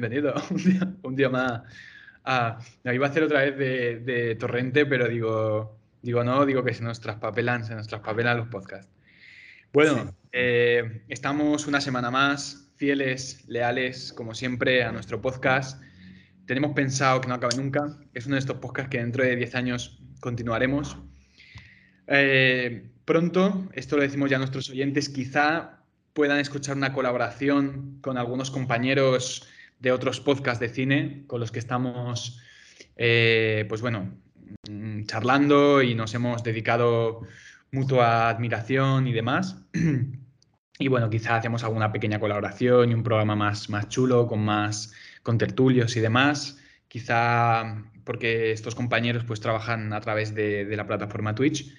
Bienvenido un día, más. Ah, iba a hacer otra vez de, torrente, pero digo, digo no, digo que se nos traspapelan, se nos traspapelan los podcasts. Bueno, eh, estamos una semana más, fieles, leales, como siempre, a nuestro podcast. Tenemos pensado que no acabe nunca. Es uno de estos podcasts que dentro de 10 años continuaremos. Eh, pronto, esto lo decimos ya a nuestros oyentes, quizá puedan escuchar una colaboración con algunos compañeros de otros podcasts de cine con los que estamos, eh, pues bueno, mm, charlando y nos hemos dedicado mutua admiración y demás. Y bueno, quizá hacemos alguna pequeña colaboración y un programa más, más chulo, con más con tertulios y demás. Quizá porque estos compañeros pues trabajan a través de la plataforma Twitch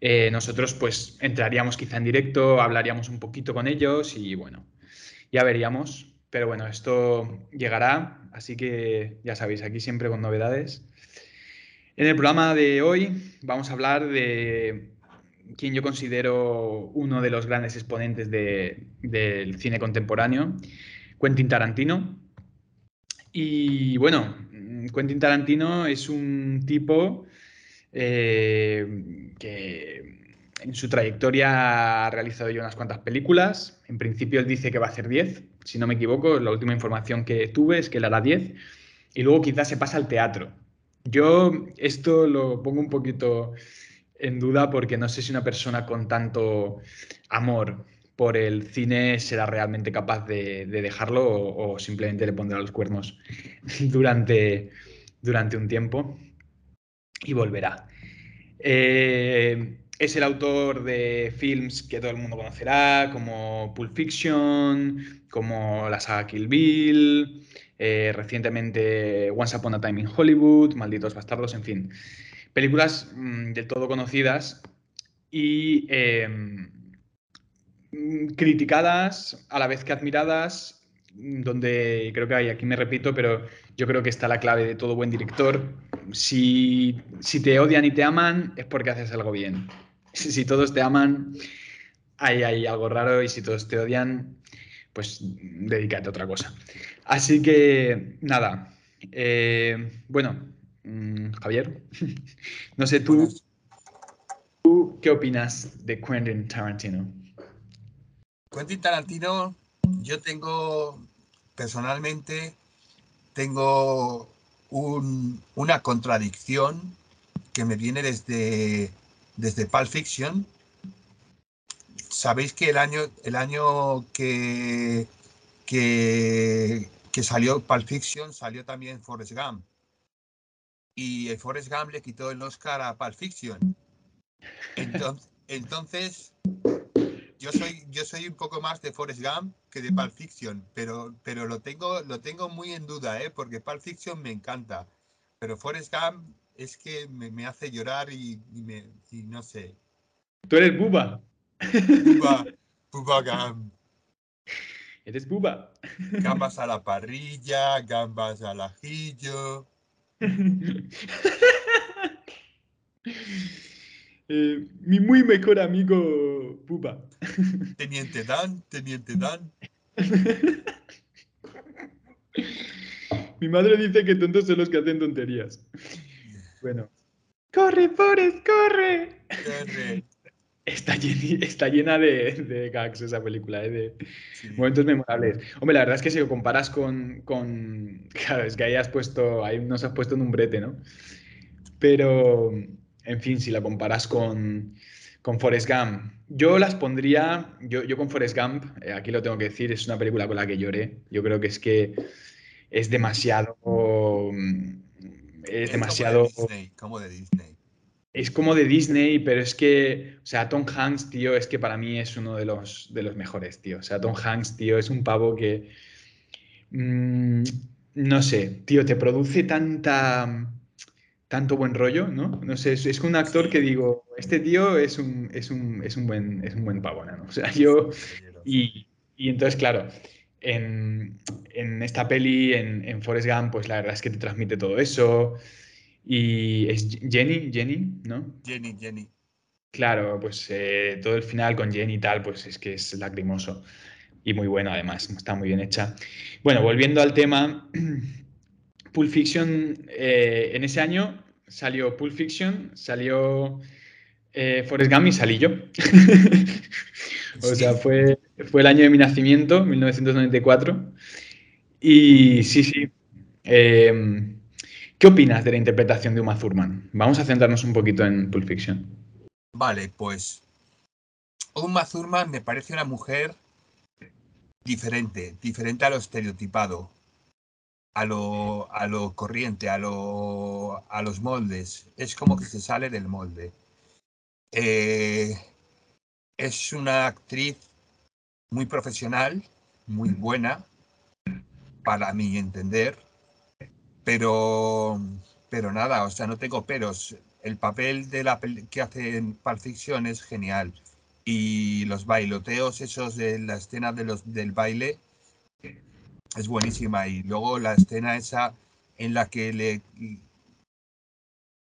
eh, nosotros pues entraríamos quizá en directo, hablaríamos un poquito con ellos y bueno, ya veríamos. Pero bueno, esto llegará, así que ya sabéis, aquí siempre con novedades. En el programa de hoy vamos a hablar de quien yo considero uno de los grandes exponentes del cine contemporáneo, Quentin Tarantino. Y bueno, Quentin Tarantino es un tipo eh, que en su trayectoria ha realizado ya unas cuantas películas. En principio él dice que va a hacer 10, si no me equivoco, la última información que tuve es que él hará 10. Y luego quizás se pasa al teatro. Yo esto lo pongo un poquito en duda porque no sé si una persona con tanto amor por el cine será realmente capaz de, dejarlo o, simplemente le pondrá los cuernos durante, durante un tiempo y volverá. Eh, es el autor de films que todo el mundo conocerá, como Pulp Fiction, como la saga Kill Bill, eh, recientemente Once Upon a Time in Hollywood, Malditos Bastardos, en fin. Películas mm, del todo conocidas y em, criticadas a la vez que admiradas donde creo que hay, aquí me repito, pero yo creo que está la clave de todo buen director. Si, te odian y te aman, es porque haces algo bien. Si, todos te aman, hay, hay algo raro y si todos te odian, pues dedícate a otra cosa. Así que, nada. Eh, bueno, mm, Javier, no sé, tú, ¿tú qué opinas de Quentin Tarantino? Quentin Tarantino yo tengo, personalmente, tengo una contradicción que me viene desde, desde Pulp Fiction. Sabéis que el año, el año que, que, salió Pulp Fiction salió también Forrest Gump. Y el Forrest Gump le quitó el Oscar a Pulp Fiction. Entonces, entonces yo soy, yo soy un poco más de Forrest Gump que de Pulp Fiction, pero, pero lo, tengo, lo tengo muy en duda, ¿eh? porque Pulp Fiction me encanta. Pero Forrest Gump es que me, hace llorar y, me, no sé. Tú eres Buba. Buba, Buba Gump. Eres Buba. Gambas a la parrilla, gambas al ajillo. Eh, mi muy mejor amigo Pupa. Teniente Dan, Teniente Dan. mi madre dice que tontos son los que hacen tonterías. Bueno. ¡Corre, Forrest, corre! Corre. Está, llena, está llena de, gags esa película, ¿eh? de momentos memorables. Hombre, la verdad es que si lo comparas con, con. Claro, es que ahí has puesto. Ahí nos has puesto en un brete, ¿no? Pero en fin, si la comparas con, con Forrest Gump, yo las pondría, yo, yo con Forrest Gump, eh, aquí lo tengo que decir, es una película con la que lloré. Yo creo que es que es demasiado... Es, demasiado... Como de, Disney, Es como de Disney, pero es que, o sea, Tom Hanks, tío, es que para mí es uno de los, de los mejores, tío. O sea, Tom Hanks, tío, es un pavo que... Mm, no sé, tío, te produce tanta tanto buen rollo, ¿no? No sé, es, un actor que digo, este tío es un, es un, es un, buen, es un buen pavo, ¿no? O sea, yo... Y, y entonces, claro, en, en, esta peli, en, en Forrest Gump, pues la verdad es que te transmite todo eso. Y es Jenny, Jenny, ¿no? Jenny, Jenny. Claro, pues eh, todo el final con Jenny y tal, pues es que es lacrimoso. Y muy bueno, además, está muy bien hecha. Bueno, volviendo al tema, Pulp Fiction, eh, en ese año salió Pulp Fiction, salió eh, Forrest Gump y salí yo. o sea, fue, fue el año de mi nacimiento, 1994. Y sí, sí. Em, ¿Qué opinas de la interpretación de Uma Thurman? Vamos a centrarnos un poquito en Pulp Fiction. Vale, pues Uma Thurman me parece una mujer diferente, diferente a lo estereotipado, a lo, a lo corriente, a, lo, a los moldes. Es como que se sale del molde. Eh, es una actriz muy profesional, muy buena, para mi entender, pero, pero nada, o sea, no tengo peros. El papel de la que hace en Pulp Fiction es genial. Y los bailoteos esos de la escena de los, del baile es buenísima. Y luego la escena esa en la que le,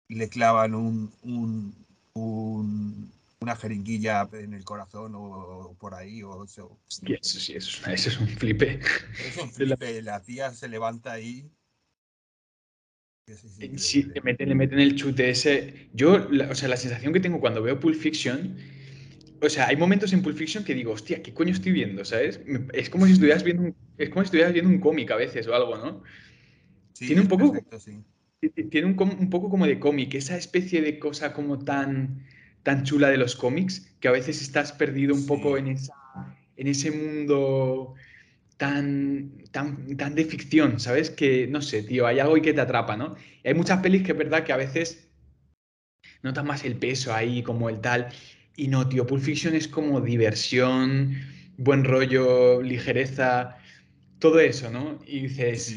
le clavan un, un, una jeringuilla en el corazón o, por ahí o eso. eso sí, eso, es un flipe. Es un flipe, la tía se levanta ahí. Sí, le meten, le meten el chute ese. Yo, o sea, la sensación que tengo cuando veo Pulp Fiction o sea, hay momentos en Pulp Fiction que digo, hostia, ¿qué coño estoy viendo? ¿Sabes? Es como si estuvieras viendo un, es como si estuvieras viendo un cómic a veces o algo, ¿no? tiene un poco, tiene un, poco como de cómic, esa especie de cosa como tan, tan chula de los cómics, que a veces estás perdido un poco en, esa, en ese mundo tan, tan, tan de ficción, ¿sabes? Que, no sé, tío, hay algo ahí que te atrapa, ¿no? hay muchas pelis que es verdad que a veces notas más el peso ahí, como el tal. Y no, tío, Pulp Fiction es como diversión, buen rollo, ligereza, todo eso, ¿no? Y dices,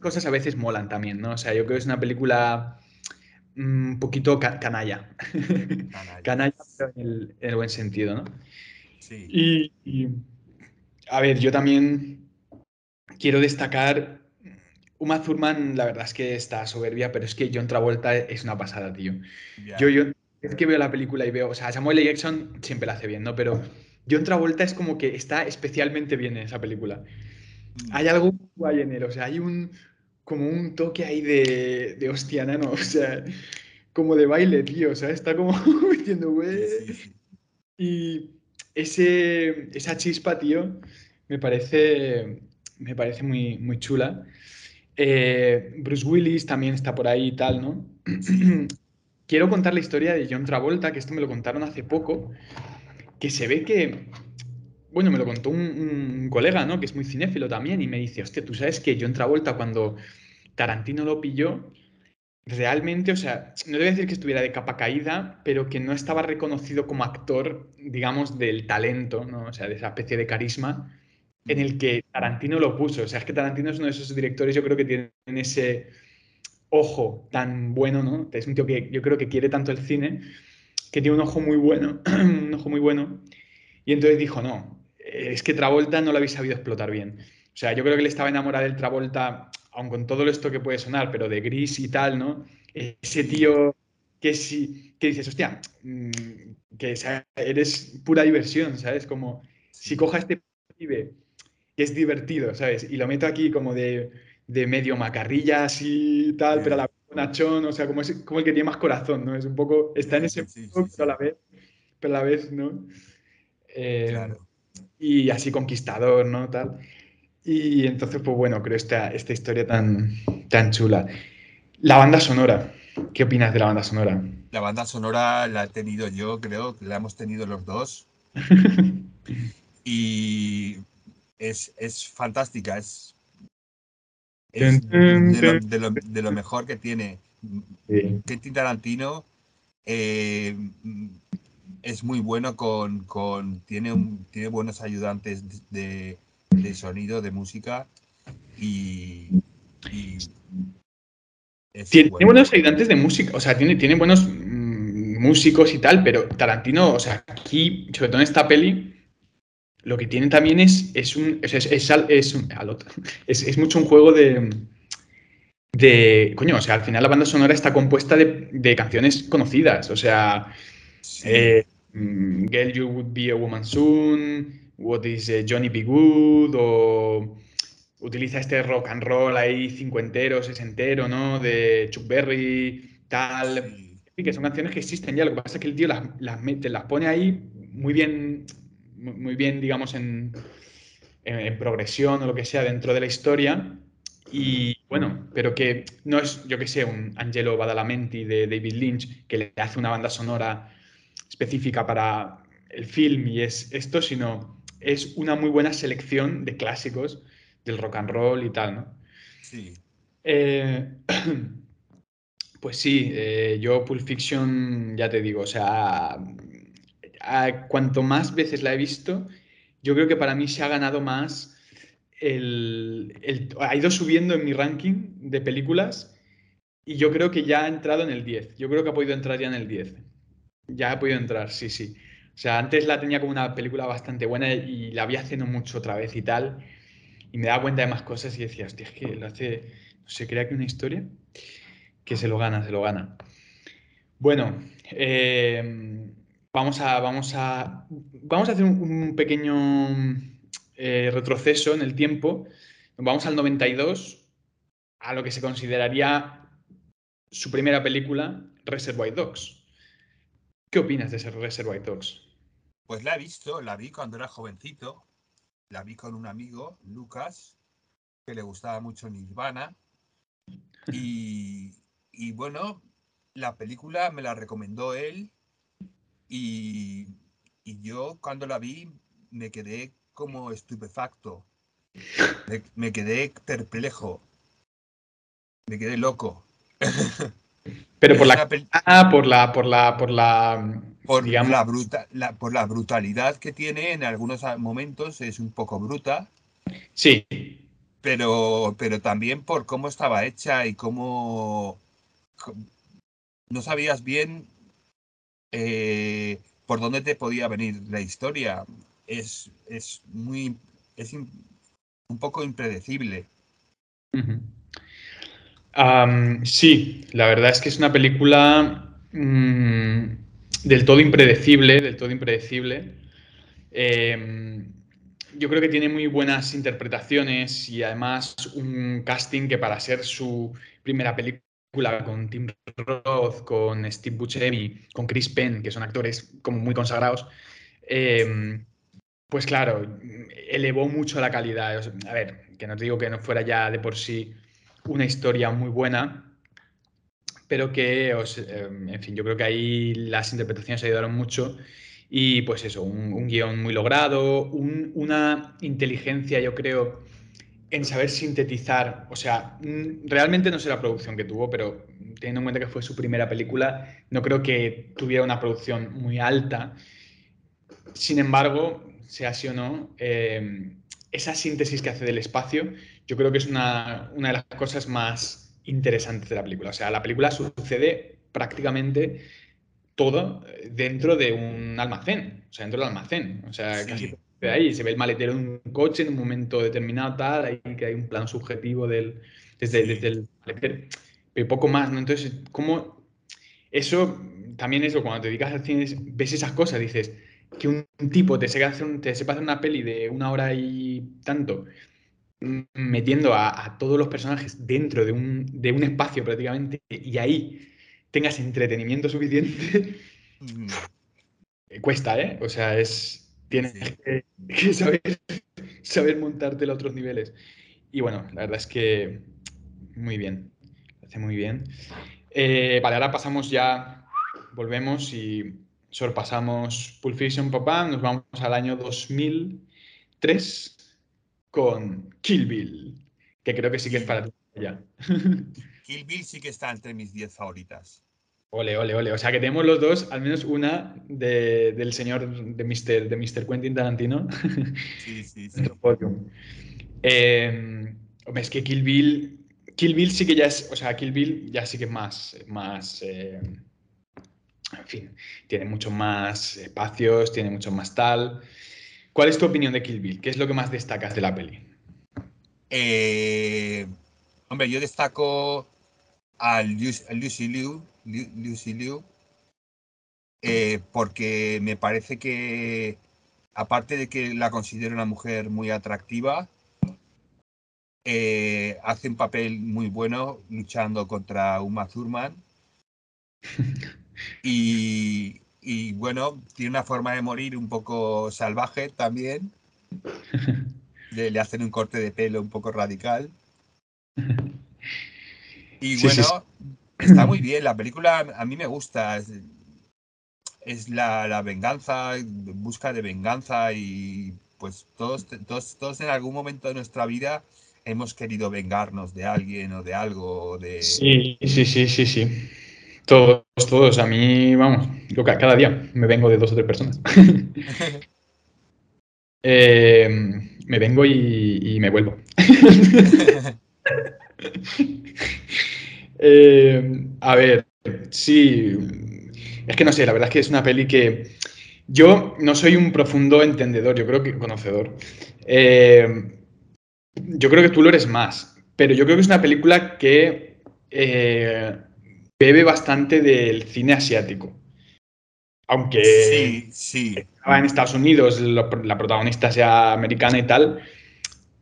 cosas a veces molan también, ¿no? O sea, yo creo que es una película un poquito canalla. Canalla, pero en el, buen sentido, ¿no? Sí. Y, a ver, yo también quiero destacar. Uma Thurman, la verdad es que está soberbia, pero es que John Travolta es una pasada, tío. Yo, yo, es que veo la película y veo, o sea, Samuel L. Jackson siempre la hace bien, ¿no? Pero John Travolta es como que está especialmente bien en esa película. Mm. Hay algo guay en él, o sea, hay un, como un toque ahí de, de hostia, ¿no? O sea, como de baile, tío, o sea, está como diciendo, güey. Y ese, esa chispa, tío, me parece, me parece muy, muy chula. Eh, Bruce Willis también está por ahí y tal, ¿no? quiero contar la historia de John Travolta, que esto me lo contaron hace poco, que se ve que, bueno, me lo contó un, colega, ¿no? Que es muy cinéfilo también, y me dice, hostia, tú sabes que John Travolta cuando Tarantino lo pilló, realmente, o sea, no debe decir que estuviera de capa caída, pero que no estaba reconocido como actor, digamos, del talento, ¿no? O sea, de esa especie de carisma en el que Tarantino lo puso. O sea, es que Tarantino es uno de esos directores, yo creo que tienen ese ojo tan bueno, ¿no? Es un tío que yo creo que quiere tanto el cine, que tiene un ojo muy bueno, un ojo muy bueno. Y entonces dijo, no, es que Travolta no lo habéis sabido explotar bien. O sea, yo creo que él estaba enamorado del Travolta, aun con todo esto que puede sonar, pero de gris y tal, ¿no? Ese tío que si que dices, hostia, mm, que eres pura diversión, ¿sabes? Como si coja este pibe que es divertido, ¿sabes? Y lo meto aquí como de de medio macarrillas y tal, pero a la vez nachón, o sea, como, es, como el que tiene más corazón, ¿no? Es un poco, está en ese pero a la vez, pero a la vez, ¿no? Eh, claro. Y así conquistador, ¿no? Tal. Y entonces, pues bueno, creo esta, esta historia tan, tan chula. La banda sonora, ¿qué opinas de la banda sonora? La banda sonora la he tenido yo, creo, la hemos tenido los dos. y es, es fantástica, es de, lo, mejor que tiene. Sí. Tarantino eh, es muy bueno con, con tiene, tiene buenos ayudantes de, sonido, de música y, tiene, buenos ayudantes de música, o sea, tiene, tiene buenos mm, músicos y tal, pero Tarantino, o sea, aquí, sobre todo en esta peli, lo que tiene también es, es un. Es, es, es, mucho un juego de. De. Coño, o sea, al final la banda sonora está compuesta de, canciones conocidas. O sea. Eh, mm, Girl, You Would Be a Woman Soon, What is eh, Johnny B. Good, o utiliza este rock and roll ahí cincuentero, sesentero, ¿no? De Chuck Berry, tal. Sí. que son canciones que existen ya. Lo que pasa es que el tío las, las, mete, las pone ahí muy bien, muy bien, digamos, en, en, en progresión o lo que sea dentro de la historia. Y bueno, pero que no es, yo que sé, un Angelo Badalamenti de David Lynch que le hace una banda sonora específica para el film y es esto, sino es una muy buena selección de clásicos del rock and roll y tal, ¿no? Sí. Eh, pues sí, eh, yo Pulp Fiction, ya te digo, o sea, a, cuanto más veces la he visto, yo creo que para mí se ha ganado más el, el, ha ido subiendo en mi ranking de películas y yo creo que ya ha entrado en el 10. Yo creo que ha podido entrar ya en el 10. Ya ha podido entrar, sí, sí. O sea, antes la tenía como una película bastante buena y la había haciendo mucho otra vez y tal. Y me daba cuenta de más cosas y decía, hostia, es que lo hace, no sé, crea que una historia que se lo gana, se lo gana. Bueno, eh, vamos, a, vamos, a, vamos a hacer un, pequeño eh, retroceso en el tiempo. Vamos al 92, a lo que se consideraría su primera película, Reservoir Dogs. ¿Qué opinas de ese Reservoir Dogs? Pues la he visto, la vi cuando era jovencito, la vi con un amigo, Lucas, que le gustaba mucho Nirvana. Y, bueno, la película me la recomendó él y, y, yo cuando la vi me quedé como estupefacto, me, me quedé perplejo, me quedé loco. Pero por la, ah, por la, por la, por la, por digamos... la, bruta, la, por la brutalidad que tiene en algunos momentos es un poco bruta. Sí. Pero, pero también por cómo estaba hecha y cómo no sabías bien eh, por dónde te podía venir la historia. Es, es muy, es un poco impredecible. Uh -huh. Sí, la verdad es que es una película mmm, del todo impredecible, del todo impredecible. Eh, yo creo que tiene muy buenas interpretaciones y además un casting que para ser su primera película con Tim Roth, con Steve Buscemi, con Chris Penn, que son actores como muy consagrados, eh, pues claro, elevó mucho la calidad. A ver, que no te digo que no fuera ya de por sí una historia muy buena, pero que, eh, en fin, yo creo que ahí las interpretaciones ayudaron mucho y pues eso, un, un guion muy logrado, un, una inteligencia, yo creo, en saber sintetizar, o sea, realmente no sé la producción que tuvo, pero teniendo en cuenta que fue su primera película, no creo que tuviera una producción muy alta. Sin embargo, sea así o no, eh, esa síntesis que hace del espacio, yo creo que es una, una, de las cosas más interesantes de la película. O sea, la película sucede prácticamente todo dentro de un almacén, o sea, dentro del almacén. O sea, sí. casi de ahí se ve el maletero de un coche en un momento determinado, tal, ahí que hay un plano subjetivo del, desde, sí. desde el maletero, pero poco más, ¿no? Entonces, ¿cómo eso también es lo cuando te dedicas al cine, ves esas cosas, dices que un tipo te sepa hacer, un, te sepa hacer una peli de una hora y tanto, metiendo a, a, todos los personajes dentro de un, de un espacio prácticamente y ahí tengas entretenimiento suficiente, mm. cuesta, ¿eh? O sea, es, tienes sí. que, que, saber, saber montarte a otros niveles. Y bueno, la verdad es que muy bien, hace muy bien. Eh, vale, ahora pasamos ya, volvemos y sorpasamos Pulp Fiction, papá, nos vamos al año 2003 con Kill Bill, que creo que sí que es para ti ya. Kill Bill sí que está entre mis 10 favoritas. Ole, ole, ole. O sea que tenemos los dos, al menos una de, del señor de Mr. de Mr. Quentin Tarantino. Sí, sí, sí. eh, hombre, es que Kill Bill. Kill Bill sí que ya es. O sea, Kill Bill ya sí que es más. más eh, en fin, tiene mucho más espacios, tiene mucho más tal. ¿Cuál es tu opinión de Kill Bill? ¿Qué es lo que más destacas de la peli? Eh, hombre, yo destaco a Lucy Liu, Lucy Liu eh, porque me parece que, aparte de que la considero una mujer muy atractiva, eh, hace un papel muy bueno luchando contra Uma Thurman. Y, y, bueno, tiene una forma de morir un poco salvaje también. Le, le hacen un corte de pelo un poco radical. Y bueno, está muy bien. La película a mí me gusta. Es, la, la, venganza, busca de venganza y pues todos, todos, todos en algún momento de nuestra vida hemos querido vengarnos de alguien o de algo. De... Sí, sí, sí, sí, sí. Todos, todos. A mí, vamos, yo cada día me vengo de dos o tres personas. eh, me vengo y, y me vuelvo. Eh, a ver, sí. Es que no sé, la verdad es que es una peli que. Yo no soy un profundo entendedor, yo creo que conocedor. Eh, yo creo que tú lo eres más, pero yo creo que es una película que eh, bebe bastante del cine asiático. Aunque sí, sí. en Estados Unidos, la protagonista sea americana y tal,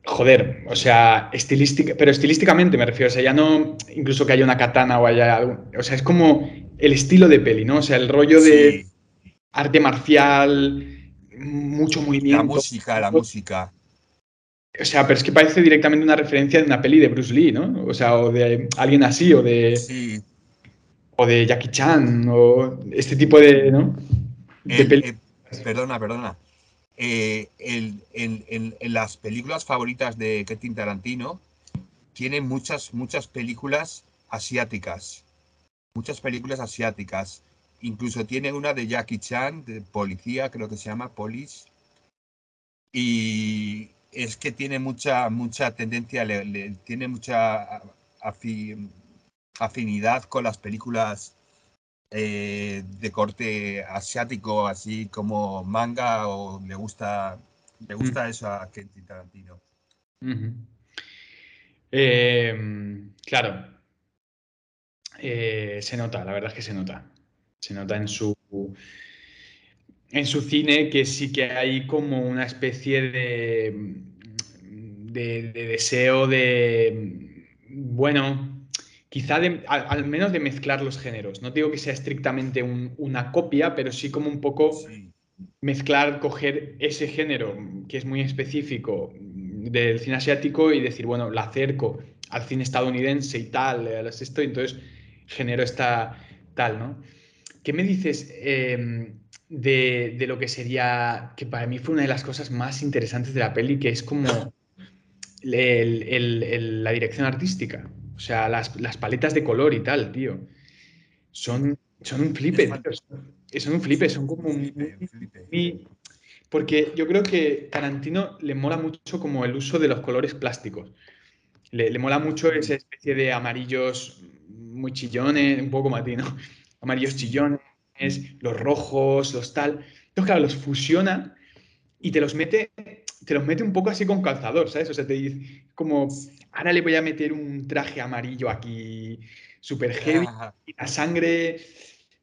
Joder, o sea, estilística, pero estilísticamente me refiero, o sea, ya no incluso que haya una katana o haya algo, o sea, es como el estilo de peli, ¿no? O sea, el rollo de arte marcial, mucho movimiento. La música, la música. O sea, pero es que parece directamente una referencia de una peli de Bruce Lee, ¿no? O sea, o de alguien así, o de. Sí. O de Jackie Chan, o este tipo de. ¿no? De eh, perdona, perdona. Eh, en, las películas favoritas de Quentin Tarantino, tiene muchas, muchas películas asiáticas. Muchas películas asiáticas. Incluso tiene una de Jackie Chan, de policía, creo que se llama Police. Y es que tiene mucha, mucha tendencia, tiene mucha afinidad con las películas eh, de corte asiático, así como manga, o le gusta, le gusta mm. eso a Quentin Tarantino. Em, claro, eh, se nota, la verdad es que se nota. Se nota en su en su cine que sí que hay como una especie de, de deseo de, bueno, quizá al, menos de mezclar los géneros. No digo que sea estrictamente una copia, pero sí como un poco mezclar, coger ese género que es muy específico del cine asiático y decir, bueno, la acerco al cine estadounidense y tal, esto, y entonces genero esta tal, ¿no? ¿Qué me dices em, de, lo que sería, que para mí fue una de las cosas más interesantes de la peli, que es como la dirección artística? O sea, las, paletas de color y tal, tío. Son, son un flipe, Son un flipe, son como un... Porque yo creo que Tarantino le mola mucho como el uso de los colores plásticos. Le, mola mucho esa especie de amarillos muy chillones, un poco como ¿no? Amarillos chillones, los rojos, los tal. Entonces, claro, los fusiona y te los mete, te los mete un poco así con calzador, ¿sabes? O sea, te dice como ahora le voy a meter un traje amarillo aquí, súper heavy, y la sangre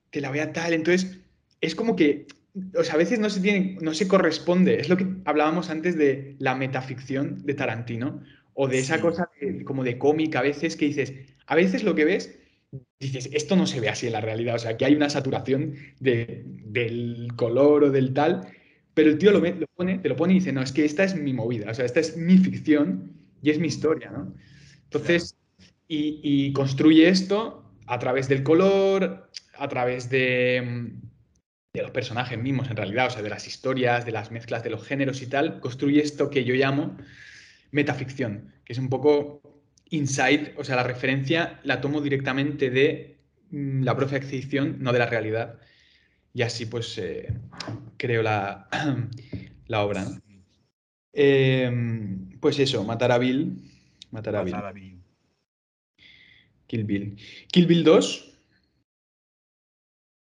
te la voy a tal. Entonces, es como que, o sea, a veces no se, tiene, no se corresponde. Es lo que hablábamos antes de la metaficción de Tarantino, o de esa cosa como de cómic a veces que dices, a veces lo que ves, dices, esto no se ve así en la realidad, o sea, que hay una saturación del color o del tal, pero el tío lo, pone, te lo pone y dice, no, es que esta es mi movida, o sea, esta es mi ficción y es mi historia, ¿no? Entonces, y, construye esto a través del color, a través de, de, los personajes mismos, en realidad, o sea, de las historias, de las mezclas de los géneros y tal, construye esto que yo llamo metaficción, que es un poco inside, o sea, la referencia la tomo directamente de mm, la propia ficción, no de la realidad. Y así pues eh, creo la, la obra. ¿no? Em, pues eso, matar a Bill. Matar a, Bill. Kill Bill. Kill Bill 2.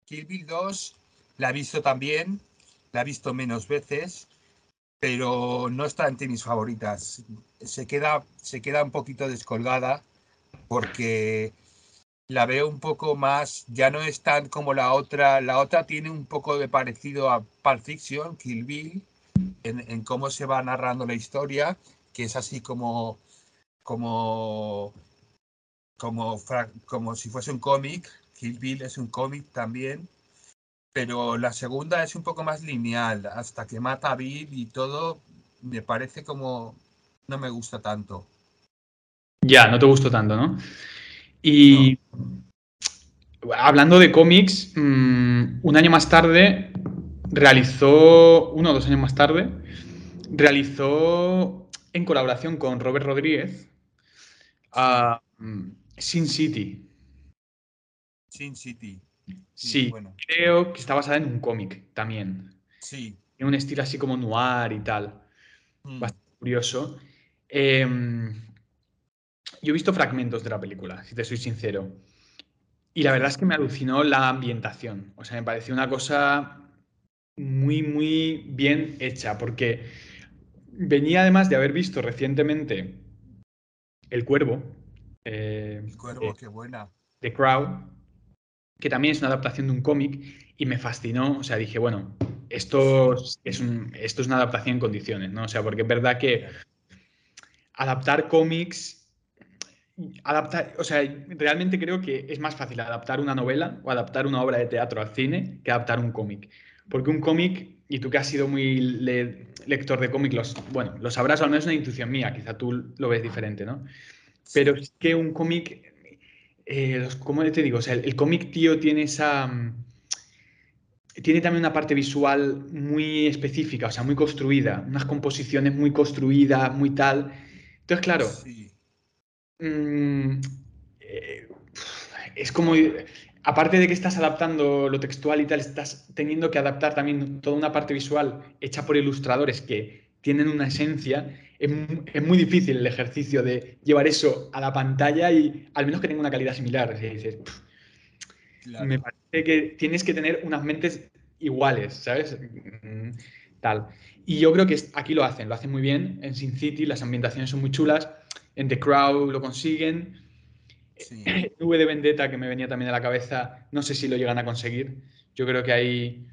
Kill Bill 2 la he visto también, la he visto menos veces, pero no está entre mis favoritas. Se queda, se queda un poquito descolgada porque la veo un poco más, ya no es tan como la otra, la otra tiene un poco de parecido a Pulp Fiction, Kill Bill, en, cómo se va narrando la historia, que es así como, como, como, como si fuese un cómic, Kill Bill es un cómic también, pero la segunda es un poco más lineal, hasta que mata a Bill y todo, me parece como, no me gusta tanto. Ya, no te gustó tanto, ¿no? Y hablando de cómics, mm, un año más tarde realizó, uno o dos años más tarde, realizó en colaboración con Robert Rodríguez a mm, Sin City. Sin City. Sí, creo que está basada en un cómic también. Sí. En un estilo así como noir y tal. Mm. Bastante curioso. Eh, yo he visto fragmentos de la película, si te soy sincero. Y la verdad es que me alucinó la ambientación. O sea, me pareció una cosa muy, muy bien hecha, porque venía además de haber visto recientemente El Cuervo. Eh, El Cuervo, qué buena. The Crowd, que también es una adaptación de un cómic y me fascinó. O sea, dije, bueno, esto es, esto es una adaptación en condiciones, ¿no? O sea, porque es verdad que adaptar cómics adaptar, o sea, realmente creo que es más fácil adaptar una novela o adaptar una obra de teatro al cine que adaptar un cómic. Porque un cómic, y tú que has sido muy lector de cómics, bueno, lo sabrás, o al menos una intuición mía, quizá tú lo ves diferente, ¿no? Pero es que un cómic, eh, ¿cómo te digo? O sea, el, cómic, tío, tiene esa... Tiene también una parte visual muy específica, o sea, muy construida, unas composiciones muy construidas, muy tal. Entonces, claro, Mm, eh, es como, aparte de que estás adaptando lo textual y tal, estás teniendo que adaptar también toda una parte visual hecha por ilustradores que tienen una esencia. Es, muy difícil el ejercicio de llevar eso a la pantalla y al menos que tenga una calidad similar. Me parece que tienes que tener unas mentes iguales, ¿sabes? Mm, tal. Y yo creo que aquí lo hacen, lo hacen muy bien. En Sin City las ambientaciones son muy chulas en The Crow lo consiguen. Sí. V de Vendetta, que me venía también a la cabeza, no sé si lo llegan a conseguir. Yo creo que hay.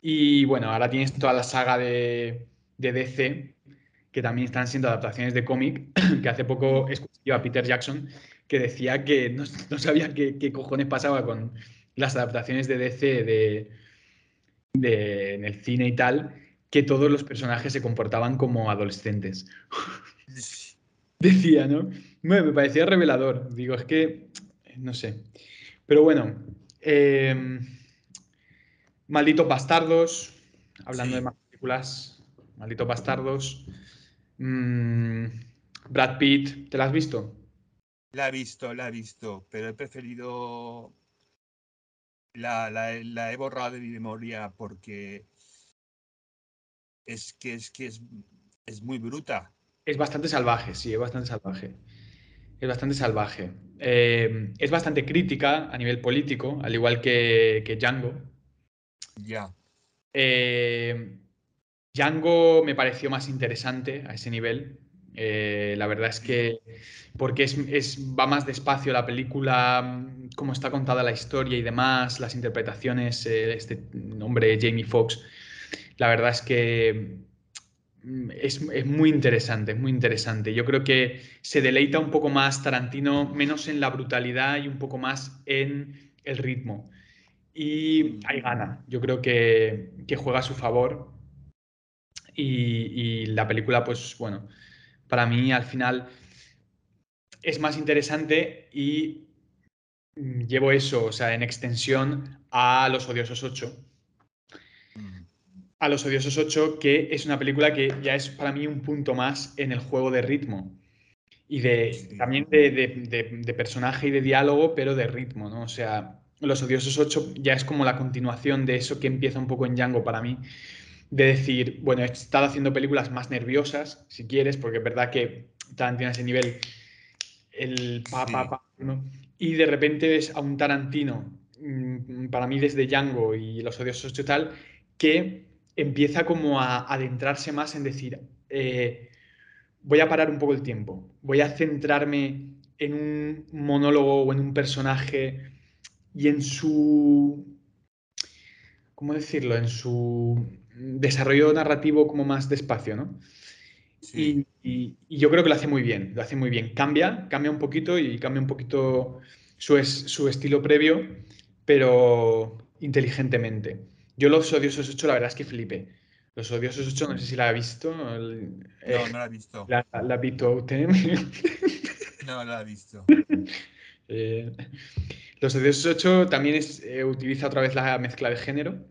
Y bueno, ahora tienes toda la saga de, DC, que también están siendo adaptaciones de cómic, que hace poco escuché a Peter Jackson, que decía que no, sabía qué, cojones pasaba con las adaptaciones de DC de, de, en el cine y tal, que todos los personajes se comportaban como adolescentes. Decía, ¿no? me parecía revelador. Digo, es que, no sé. Pero bueno, eh, Malditos Bastardos, hablando de más películas, Malditos Bastardos. Mm, Brad Pitt, ¿te la has visto? La he visto, la he visto, pero he preferido. La, la he borrado de mi memoria porque es que es, que es, es muy bruta. Es bastante salvaje, sí, es bastante salvaje. Es bastante salvaje. Eh, es bastante crítica a nivel político, al igual que, que Django. Ya. Eh, Django me pareció más interesante a ese nivel. Eh, la verdad es que porque es, va más despacio la película, cómo está contada la historia y demás, las interpretaciones, este nombre Jamie Foxx. La verdad es que Mm, es, muy interesante, es muy interesante. Yo creo que se deleita un poco más Tarantino, menos en la brutalidad y un poco más en el ritmo. Y ahí gana. Yo creo que, juega a su favor. Y, la película, pues bueno, para mí al final es más interesante y mm, llevo eso, o sea, en extensión a Los Odiosos 8 a Los Odiosos 8, que es una película que ya es para mí un punto más en el juego de ritmo. Y de, también de, personaje y de diálogo, pero de ritmo, ¿no? O sea, Los Odiosos 8 ya es como la continuación de eso que empieza un poco en Django para mí. De decir, bueno, he estado haciendo películas más nerviosas, si quieres, porque es verdad que Tarantino a ese nivel, el pa, pa, pa, ¿no? Y de repente ves a un Tarantino, mm, para mí desde Django y Los Odiosos 8 y tal, que empieza como a adentrarse más en decir, eh, voy a parar un poco el tiempo, voy a centrarme en un monólogo o en un personaje y en su, ¿cómo decirlo? En su desarrollo narrativo como más despacio, ¿no? Y, yo creo que lo hace muy bien, lo hace muy bien. Cambia, cambia un poquito y cambia un poquito su, su estilo previo, pero inteligentemente. Yo Los Odiosos 8, la verdad es que flipe. Los Odiosos 8, no sé si la ha visto. no, no la he visto. La, la visto usted. no, la he visto. Eh, los Odiosos 8 también es, eh, utiliza otra vez la mezcla de género.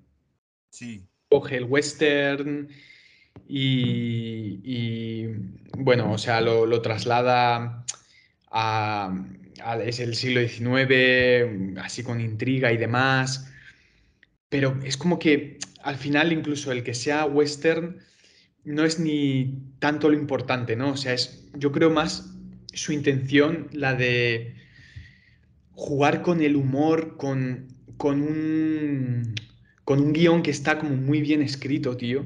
Sí. Coge el western y, bueno, o sea, lo, traslada a, es el siglo XIX, así con intriga y demás. Pero es como que al final incluso el que sea western no es ni tanto lo importante, ¿no? O sea, es, yo creo más su intención, la de jugar con el humor, con, con, un, con un guion que está como muy bien escrito, tío.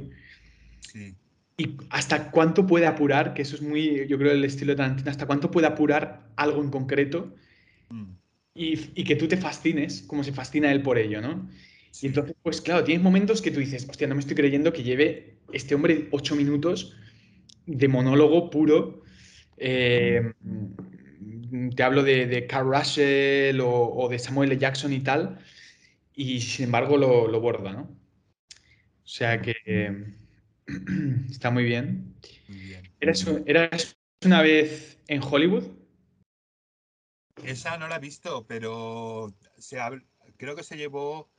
Sí. Y hasta cuánto puede apurar, que eso es muy, yo creo, el estilo de Tarantino, hasta cuánto puede apurar algo en concreto mm. y, y, que tú te fascines como se fascina él por ello, ¿no? Y entonces, pues claro, tienes momentos que tú dices, hostia, no me estoy creyendo que lleve este hombre ocho minutos de monólogo puro. Eh, te hablo de, de Carl Russell o, de Samuel L. Jackson y tal, y sin embargo lo, borda, ¿no? O sea que está muy bien. ¿Eras, una vez en Hollywood? Esa no la he visto, pero se creo que se llevó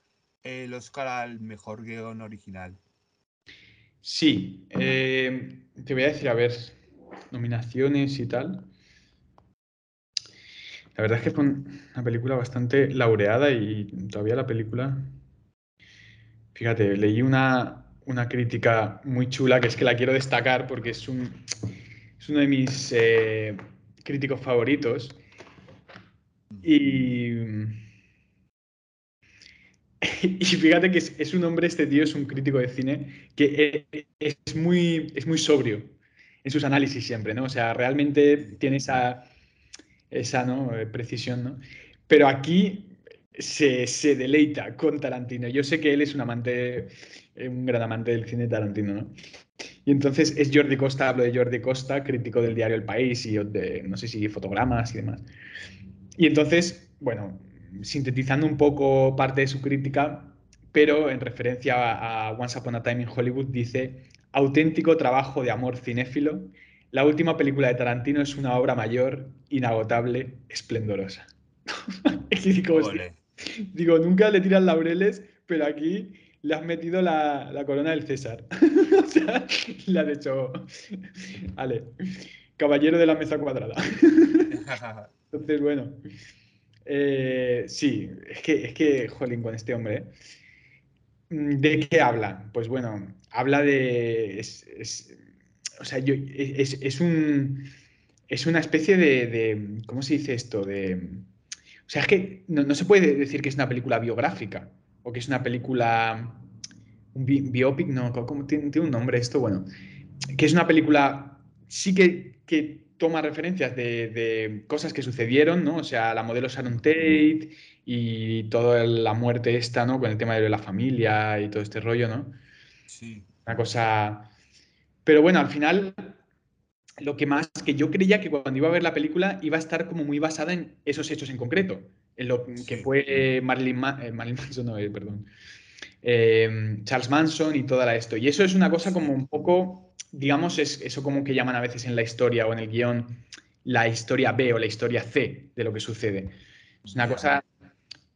el Oscar al mejor guion original. Sí, eh, te voy a decir, a ver, nominaciones y tal. La verdad es que fue una película bastante laureada y todavía la película... Fíjate, leí una, crítica muy chula que es que la quiero destacar porque es, un, es uno de mis eh, críticos favoritos. Y y fíjate que es, un hombre, este tío es un crítico de cine que es, muy, es muy sobrio en sus análisis siempre, ¿no? O sea, realmente tiene esa, esa ¿no? Eh, precisión, ¿no? Pero aquí se, se, deleita con Tarantino. Yo sé que él es un amante, eh, un gran amante del cine Tarantino, ¿no? Y entonces es Jordi Costa, hablo de Jordi Costa, crítico del diario El País y de, no sé si fotogramas y demás. Y entonces, bueno, sintetizando un poco parte de su crítica, pero en referencia a, Once Upon a Time in Hollywood, dice, auténtico trabajo de amor cinéfilo, la última película de Tarantino es una obra mayor, inagotable, esplendorosa. digo, nunca le tiran laureles, pero aquí le has metido la, corona del César. o sea, le has hecho, vale, caballero de la mesa cuadrada. Entonces, bueno, eh, sí, es que, es que, jolín, con este hombre. Mm, ¿De qué habla? Pues bueno, habla de. Es, o sea, yo, es, un. Es una especie de, ¿Cómo se dice esto? De. O sea, es que no, se puede decir que es una película biográfica o que es una película. Un biopic, no, ¿cómo, tiene, tiene, un nombre esto? Bueno, que es una película. Sí que, que toma referencias de, cosas que sucedieron, ¿no? O sea, la modelo Sharon Tate y toda la muerte esta, ¿no? Con el tema de la familia y todo este rollo, ¿no? Sí. Una cosa... Pero bueno, al final, lo que más, que yo creía que cuando iba a ver la película iba a estar como muy basada en esos hechos en concreto, en lo que fue Marilyn, eh, Manson, no, eh, perdón, eh, Charles Manson y toda la esto. Y eso es una cosa como un poco digamos, es eso como que llaman a veces en la historia o en el guion la historia B o la historia C de lo que sucede. Es una cosa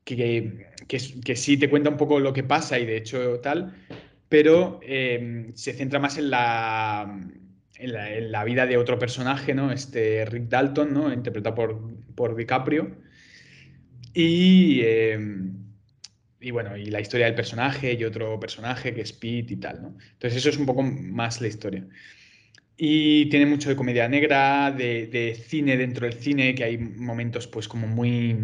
que, que, sí te cuenta un poco lo que pasa y de hecho tal, pero em, se centra más en la, en la, vida de otro personaje, ¿no? Este Rick Dalton, ¿no? Interpretado por, por DiCaprio. Y, em, y bueno, y la historia del personaje y otro personaje que es Pete y tal, ¿no? Entonces eso es un poco más la historia. Y tiene mucho de comedia negra, de, cine dentro del cine, que hay momentos pues como muy,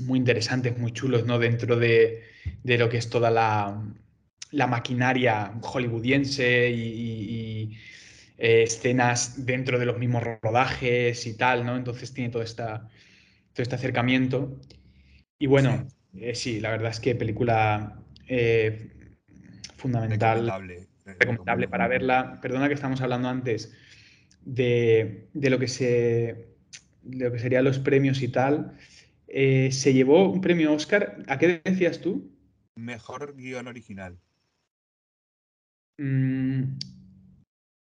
muy interesantes, muy chulos, ¿no? Dentro de, lo que es toda la, maquinaria hollywoodiense y, eh, escenas dentro de los mismos rodajes y tal, ¿no? Entonces tiene toda esta, todo este acercamiento. Y bueno, eh, sí, la verdad es que película eh, fundamental, Recomendable. recomendable para verla. Perdona que estamos hablando antes de, de lo que se de lo que serían los premios y tal. Eh, se llevó un premio Oscar. ¿A qué decías tú? Mejor guion original. Mm,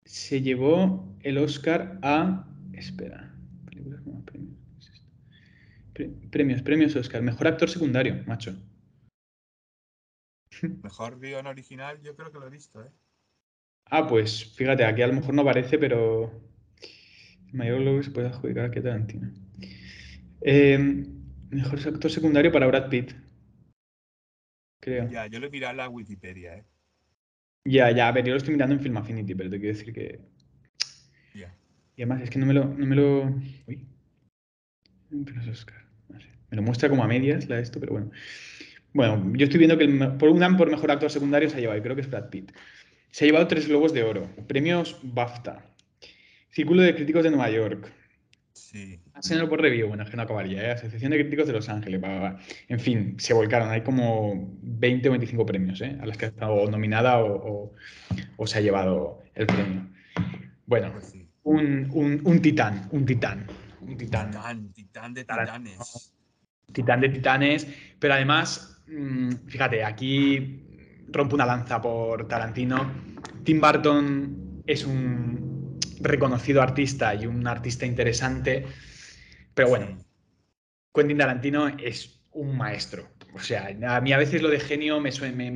se llevó el Oscar a. Espera. películas con más premios. ¿Qué es esto? Pre- Premios, premios Oscar. Mejor actor secundario, macho. Mejor guion original, yo creo que lo he visto, ¿eh? Ah, pues fíjate, aquí a lo mejor no aparece, pero. El mayor logro se puede adjudicar a Tarantino. Eh, mejor actor secundario para Brad Pitt. Creo. Ya, yo lo he mirado en la Wikipedia, ¿eh? Ya, ya, a ver, yo lo estoy mirando en Film Affinity, pero te quiero decir que. Ya. Y además es que no me lo. No me lo... Uy. Pero es Oscar. Me lo muestra como a medias la de esto, pero bueno. Bueno, yo estoy viendo que el por un por mejor actor secundario se ha llevado, y creo que es Brad Pitt. Se ha llevado tres globos de oro. Premios BAFTA. Círculo de Críticos de Nueva York. Sí. Arsenal por Review, bueno, es que no acabaría, ¿eh? Asociación de Críticos de Los Ángeles, va, va, va. En fin, se volcaron. Hay como 20 o 25 premios, ¿eh? A las que ha estado nominada o, o- o se ha llevado el premio. Bueno, Pues sí. un, un- un titán, un titán, un titán. Titán, titán de titanes. Titán de titanes, pero además, mm, fíjate, aquí rompo una lanza por Tarantino. Tim Burton es un reconocido artista y un artista interesante, pero bueno. Quentin Tarantino es un maestro. O sea, a mí a veces lo de genio me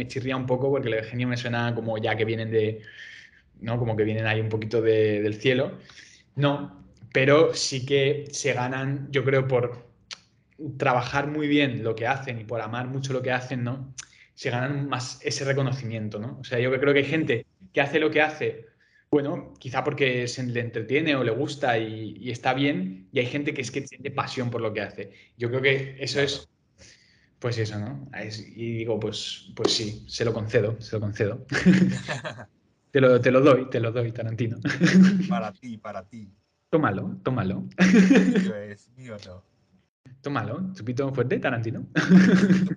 chirría un poco porque lo de genio me suena como ya que vienen de, ¿no? Como que vienen ahí un poquito de- del cielo. No, pero sí que se ganan, yo creo, por trabajar muy bien lo que hacen y por amar mucho lo que hacen, ¿no? Se ganan más ese reconocimiento, ¿no? O sea, yo creo que hay gente que hace lo que hace, bueno, quizá porque se le entretiene o le gusta y, y está bien, y hay gente que es que tiene pasión por lo que hace. Yo creo que eso es, pues eso, ¿no? Es- y digo, pues, pues sí, se lo concedo, se lo concedo. Te lo, te lo doy, te lo doy, Tarantino. para ti, para ti. tómalo, tómalo, Mío es, mío no. Tómalo. Chupito fuerte, Tarantino. Tú,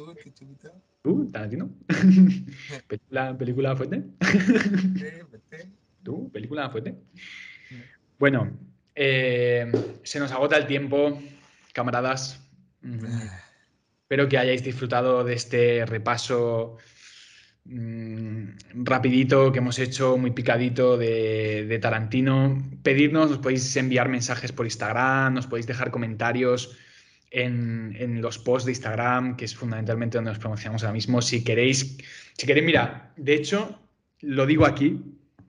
tú, chupito. ¿Tú, Tarantino? ¿Película, película fuerte? ¿Tú, película fuerte? Bueno, eh, se nos agota el tiempo, camaradas. Mm, Espero que hayáis disfrutado de este repaso mm, rapidito que hemos hecho, muy picadito de, Tarantino. Pedirnos, nos podéis enviar mensajes por Instagram, nos podéis dejar comentarios en, en los posts de Instagram, que es fundamentalmente donde nos promocionamos ahora mismo. Si queréis, si queréis, mira, de hecho, lo digo aquí,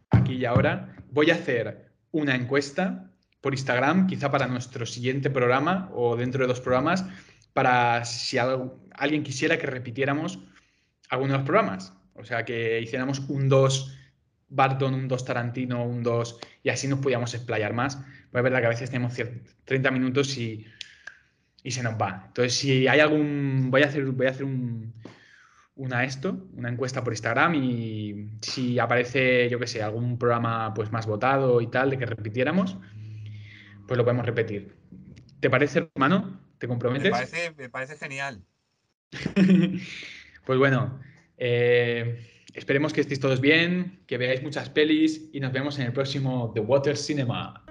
aquí y ahora, voy a hacer una encuesta por Instagram, quizá para nuestro siguiente programa o dentro de dos programas, para si alguien quisiera que repitiéramos alguno de los programas. O sea, que hiciéramos un 2 Barton, un 2 Tarantino, un 2 y así nos podíamos explayar más. Pues es verdad que a veces tenemos cier- 30 minutos y, y se nos va. Entonces, si hay algún... Voy a hacer, voy a hacer un, una esto, una encuesta por Instagram y si aparece, yo qué sé, algún programa pues más votado y tal de que repitiéramos, pues lo podemos repetir. ¿Te parece, hermano? ¿Te Me comprometes? parece, me parece genial. Pues bueno, eh, esperemos que estéis todos bien, que veáis muchas pelis y nos vemos en el próximo The Water Cinema.